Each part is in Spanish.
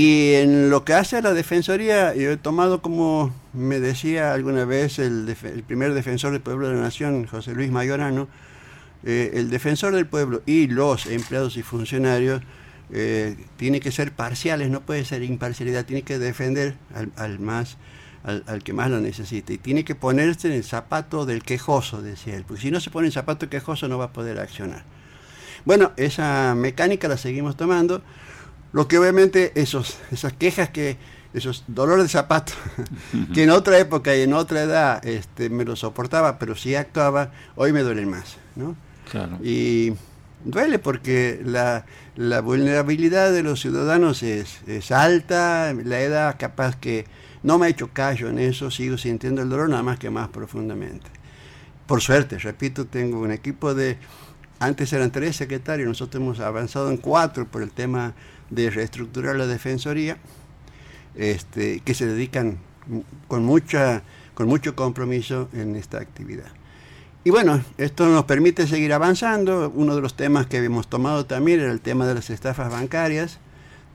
Y en lo que hace a la Defensoría, yo he tomado como me decía alguna vez el, primer defensor del pueblo de la nación, José Luis Mayorano, eh, el defensor del pueblo y los empleados y funcionarios eh, tiene que ser parciales, no puede ser imparcialidad, tiene que defender al, más al, que más lo necesite. Y tiene que ponerse en el zapato del quejoso, decía él, porque si no se pone en el zapato quejoso no va a poder accionar. Bueno, esa mecánica la seguimos tomando, lo que obviamente esos, esas quejas que, esos dolores de zapato, que en otra época y en otra edad este, me lo soportaba, pero sí actuaba, hoy me duelen más, ¿no? Y duele porque la, la, vulnerabilidad de los ciudadanos es, es, alta, la edad capaz que no me ha hecho callo en eso, sigo sintiendo el dolor nada más que más profundamente. Por suerte, repito, tengo un equipo de, antes eran tres secretarios, nosotros hemos avanzado en cuatro por el tema de reestructurar la defensoría, este, que se dedican con, mucha, con mucho compromiso en esta actividad. Y bueno, esto nos permite seguir avanzando. Uno de los temas que habíamos tomado también era el tema de las estafas bancarias,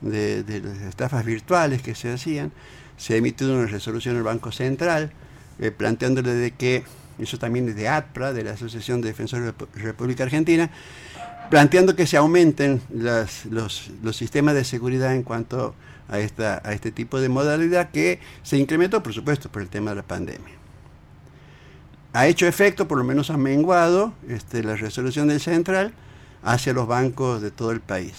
de, las estafas virtuales que se hacían. Se ha emitido una resolución del Banco Central eh, planteándole de que, eso también es de ATPRA, de la Asociación de Defensores de la República Argentina, planteando que se aumenten los, los sistemas de seguridad en cuanto a, esta, a este tipo de modalidad que se incrementó, por supuesto, por el tema de la pandemia ha hecho efecto, por lo menos ha menguado este, la resolución del central hacia los bancos de todo el país.